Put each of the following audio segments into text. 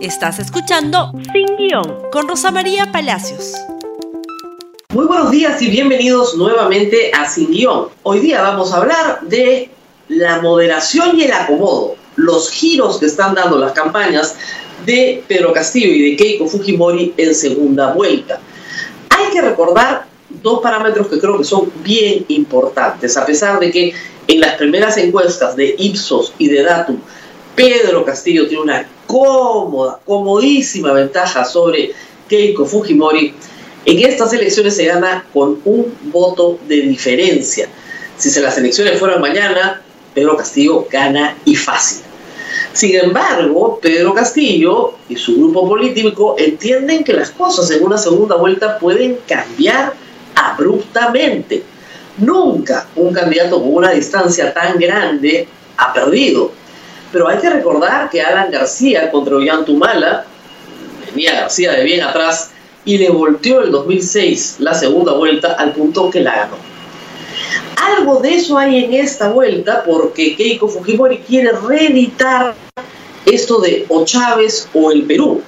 Estás escuchando Sin Guión con Rosa María Palacios. Muy buenos días y bienvenidos nuevamente a Sin Guión. Hoy día vamos a hablar de la moderación y el acomodo, los giros que están dando las campañas de Pedro Castillo y de Keiko Fujimori en segunda vuelta. Hay que recordar dos parámetros que creo que son bien importantes, a pesar de que en las primeras encuestas de Ipsos y de Datum, Pedro Castillo tiene una cómoda, comodísima ventaja sobre Keiko Fujimori, en estas elecciones se gana con un voto de diferencia. Si se las elecciones fueran mañana, Pedro Castillo gana y fácil. Sin embargo, Pedro Castillo y su grupo político entienden que las cosas en una segunda vuelta pueden cambiar abruptamente. Nunca un candidato con una distancia tan grande ha perdido. Pero hay que recordar que Alan García contra Ollantumala, venía García de bien atrás y le volteó el 2006 la segunda vuelta al punto que la ganó. Algo de eso hay en esta vuelta porque Keiko Fujimori quiere reeditar esto de o Chávez o el Perú.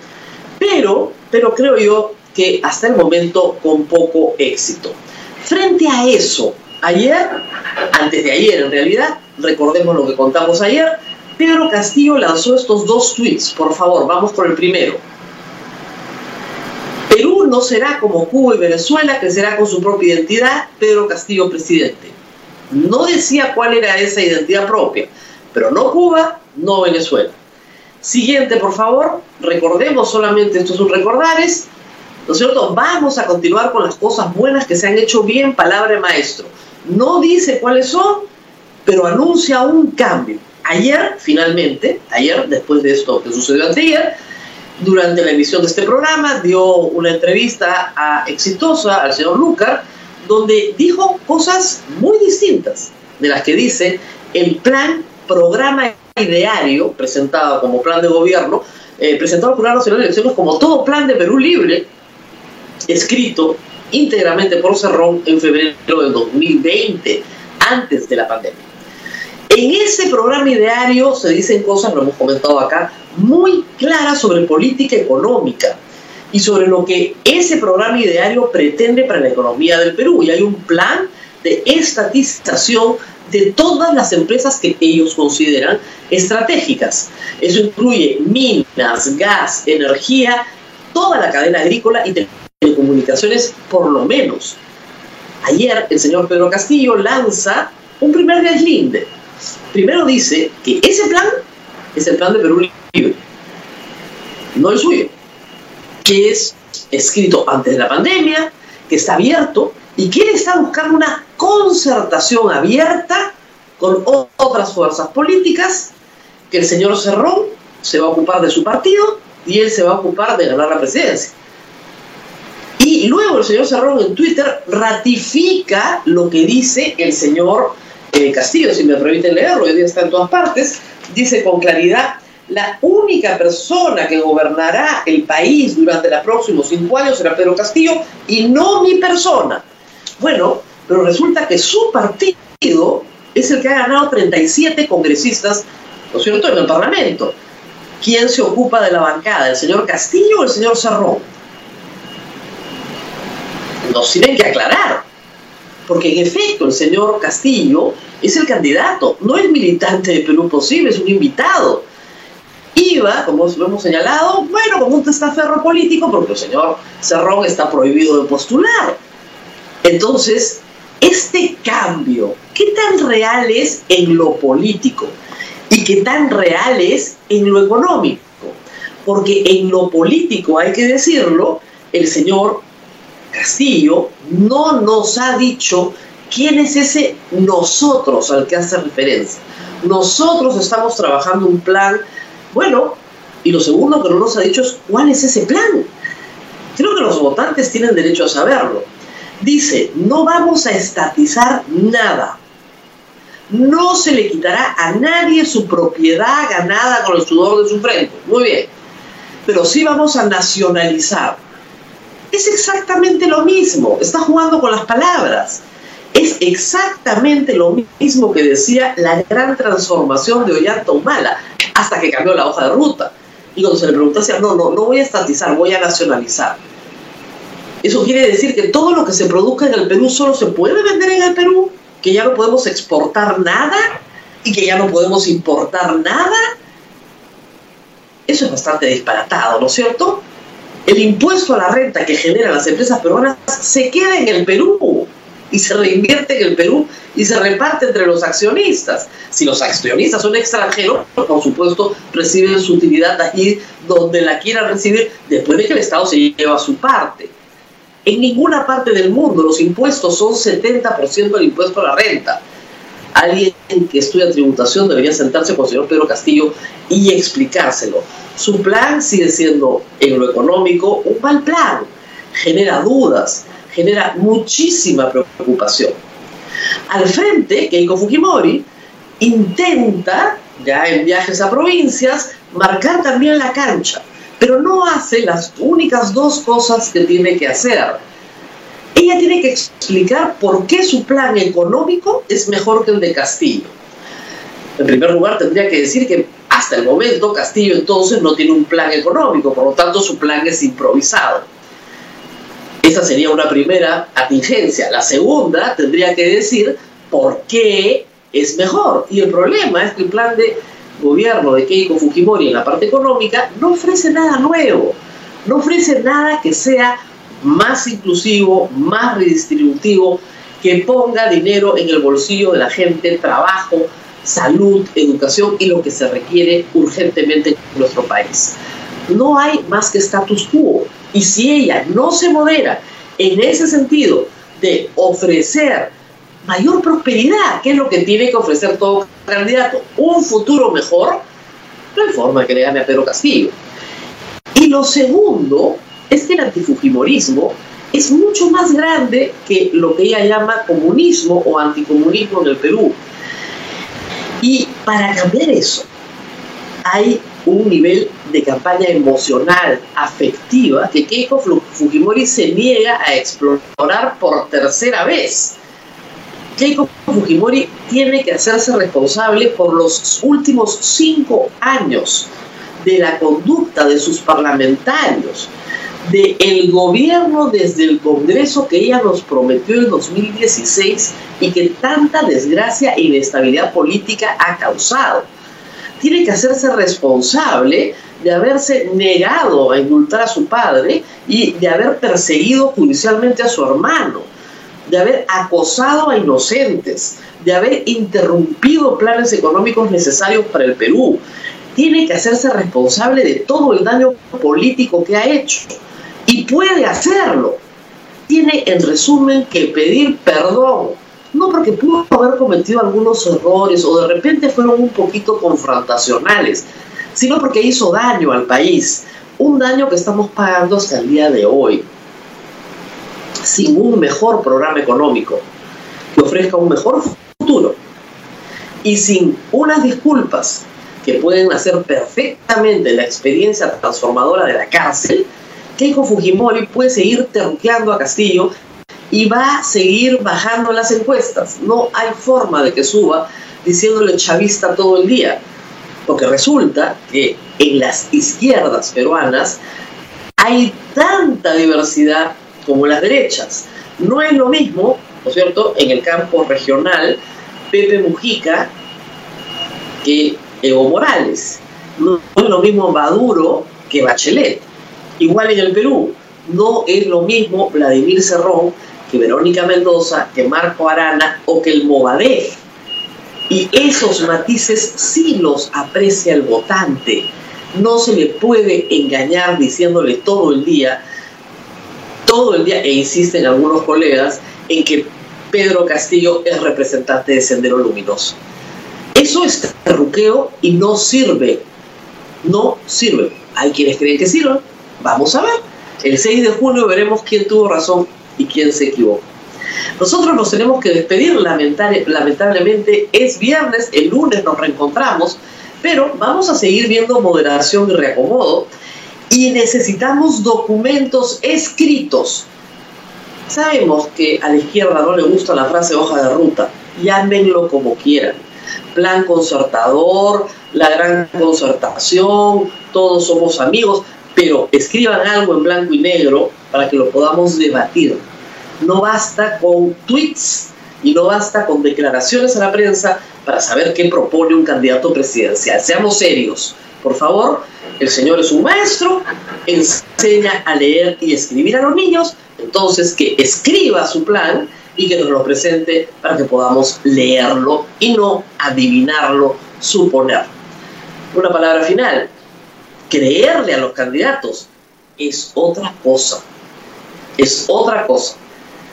Pero, pero creo yo que hasta el momento con poco éxito. Frente a eso, ayer, antes de ayer en realidad, recordemos lo que contamos ayer, Pedro Castillo lanzó estos dos tweets. Por favor, vamos por el primero. Perú no será como Cuba y Venezuela, que será con su propia identidad, Pedro Castillo presidente. No decía cuál era esa identidad propia, pero no Cuba, no Venezuela. Siguiente, por favor, recordemos solamente, esto es un recordares, ¿no es cierto? Vamos a continuar con las cosas buenas que se han hecho bien, palabra maestro. No dice cuáles son, pero anuncia un cambio. Ayer, finalmente, ayer, después de esto que sucedió ayer, durante la emisión de este programa, dio una entrevista Exitosa, al señor Lucar, donde dijo cosas muy distintas de las que dice el plan, programa ideario presentado como plan de gobierno, eh, presentado por la Nacional de Elecciones como todo plan de Perú Libre, escrito íntegramente por Cerrón en febrero del 2020, antes de la pandemia. En ese programa ideario se dicen cosas, lo hemos comentado acá, muy claras sobre política económica y sobre lo que ese programa ideario pretende para la economía del Perú. Y hay un plan de estatización de todas las empresas que ellos consideran estratégicas. Eso incluye minas, gas, energía, toda la cadena agrícola y telecomunicaciones por lo menos. Ayer el señor Pedro Castillo lanza un primer deslinde primero dice que ese plan es el plan de Perú Libre, no el suyo, que es escrito antes de la pandemia, que está abierto y que él está buscando una concertación abierta con otras fuerzas políticas, que el señor Cerrón se va a ocupar de su partido y él se va a ocupar de ganar la presidencia. Y luego el señor Cerrón en Twitter ratifica lo que dice el señor Castillo, si me permiten leerlo, hoy día está en todas partes, dice con claridad, la única persona que gobernará el país durante los próximos cinco años será Pedro Castillo y no mi persona. Bueno, pero resulta que su partido es el que ha ganado 37 congresistas, ¿no es cierto?, en el Parlamento. ¿Quién se ocupa de la bancada? ¿El señor Castillo o el señor Cerrón? Nos tienen que aclarar porque en efecto el señor Castillo es el candidato, no es militante de Perú Posible, es un invitado. Iba, como lo hemos señalado, bueno, como un testaferro político, porque el señor Cerrón está prohibido de postular. Entonces, este cambio, ¿qué tan real es en lo político? ¿Y qué tan real es en lo económico? Porque en lo político, hay que decirlo, el señor Castillo no nos ha dicho quién es ese nosotros al que hace referencia. Nosotros estamos trabajando un plan, bueno, y lo segundo que no nos ha dicho es cuál es ese plan. Creo que los votantes tienen derecho a saberlo. Dice, no vamos a estatizar nada. No se le quitará a nadie su propiedad ganada con el sudor de su frente. Muy bien. Pero sí vamos a nacionalizar es exactamente lo mismo, está jugando con las palabras. Es exactamente lo mismo que decía la gran transformación de Ollanta Humala, hasta que cambió la hoja de ruta. Y cuando se le preguntó, no, no, no voy a estatizar, voy a nacionalizar. Eso quiere decir que todo lo que se produzca en el Perú solo se puede vender en el Perú, que ya no podemos exportar nada y que ya no podemos importar nada. Eso es bastante disparatado, ¿no es cierto? El impuesto a la renta que generan las empresas peruanas se queda en el Perú y se reinvierte en el Perú y se reparte entre los accionistas. Si los accionistas son extranjeros, por supuesto, reciben su utilidad allí donde la quieran recibir después de que el Estado se lleva su parte. En ninguna parte del mundo los impuestos son 70% del impuesto a la renta. Alguien que estudia tributación debería sentarse con el señor Pedro Castillo y explicárselo. Su plan sigue siendo, en lo económico, un mal plan. Genera dudas, genera muchísima preocupación. Al frente, Keiko Fujimori intenta, ya en viajes a provincias, marcar también la cancha, pero no hace las únicas dos cosas que tiene que hacer. Ella tiene que explicar por qué su plan económico es mejor que el de Castillo. En primer lugar, tendría que decir que hasta el momento Castillo entonces no tiene un plan económico, por lo tanto su plan es improvisado. Esa sería una primera atingencia. La segunda tendría que decir por qué es mejor. Y el problema es que el plan de gobierno de Keiko Fujimori en la parte económica no ofrece nada nuevo, no ofrece nada que sea más inclusivo, más redistributivo, que ponga dinero en el bolsillo de la gente, trabajo, salud, educación y lo que se requiere urgentemente en nuestro país. No hay más que status quo. Y si ella no se modera en ese sentido de ofrecer mayor prosperidad, que es lo que tiene que ofrecer todo candidato, un futuro mejor, no hay que le gane a Pedro Castillo. Y lo segundo es que el antifujimorismo es mucho más grande que lo que ella llama comunismo o anticomunismo en el Perú. Y para cambiar eso, hay un nivel de campaña emocional, afectiva, que Keiko Fujimori se niega a explorar por tercera vez. Keiko Fujimori tiene que hacerse responsable por los últimos cinco años de la conducta de sus parlamentarios, del el gobierno desde el Congreso que ella nos prometió en 2016 y que tanta desgracia e inestabilidad política ha causado tiene que hacerse responsable de haberse negado a indultar a su padre y de haber perseguido judicialmente a su hermano, de haber acosado a inocentes, de haber interrumpido planes económicos necesarios para el Perú. Tiene que hacerse responsable de todo el daño político que ha hecho y puede hacerlo. Tiene en resumen que pedir perdón. No porque pudo haber cometido algunos errores o de repente fueron un poquito confrontacionales, sino porque hizo daño al país, un daño que estamos pagando hasta el día de hoy, sin un mejor programa económico que ofrezca un mejor futuro. Y sin unas disculpas que pueden hacer perfectamente la experiencia transformadora de la cárcel, Keiko Fujimori puede seguir terruqueando a Castillo y va a seguir bajando las encuestas. No hay forma de que suba diciéndole chavista todo el día, porque resulta que en las izquierdas peruanas hay tanta diversidad como las derechas. No es lo mismo, ¿no es cierto?, en el campo regional, Pepe Mujica que Evo Morales. No es lo mismo Maduro que Bachelet. Igual en el Perú, no es lo mismo Vladimir Cerrón que Verónica Mendoza, que Marco Arana o que el Movadef. Y esos matices sí los aprecia el votante. No se le puede engañar diciéndole todo el día, todo el día, e insisten algunos colegas, en que Pedro Castillo es representante de Sendero Luminoso. Eso es terruqueo y no sirve. No sirve. Hay quienes creen que sirve. Vamos a ver. El 6 de junio veremos quién tuvo razón y quién se equivocó. Nosotros nos tenemos que despedir, lamentablemente es viernes, el lunes nos reencontramos, pero vamos a seguir viendo moderación y reacomodo y necesitamos documentos escritos. Sabemos que a la izquierda no le gusta la frase hoja de ruta, llámenlo como quieran, plan concertador, la gran concertación, todos somos amigos, pero escriban algo en blanco y negro para que lo podamos debatir. No basta con tweets y no basta con declaraciones a la prensa para saber qué propone un candidato presidencial. Seamos serios, por favor. El señor es un maestro, enseña a leer y escribir a los niños, entonces que escriba su plan y que nos lo presente para que podamos leerlo y no adivinarlo, suponer. Una palabra final, creerle a los candidatos es otra cosa, es otra cosa.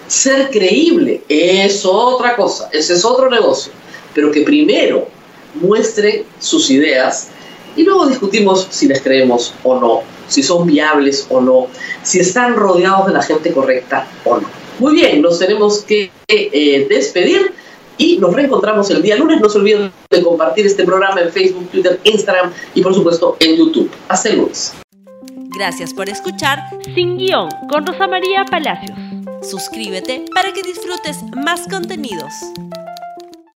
Ser creíble es otra cosa, ese es otro negocio, pero que primero muestre sus ideas y luego discutimos si les creemos o no, si son viables o no, si están rodeados de la gente correcta o no. Muy bien, nos tenemos que eh, despedir y nos reencontramos el día lunes. No se olviden de compartir este programa en Facebook, Twitter, Instagram y por supuesto en YouTube. Hasta el lunes. Gracias por escuchar Sin Guión con Rosa María Palacios. Suscríbete para que disfrutes más contenidos.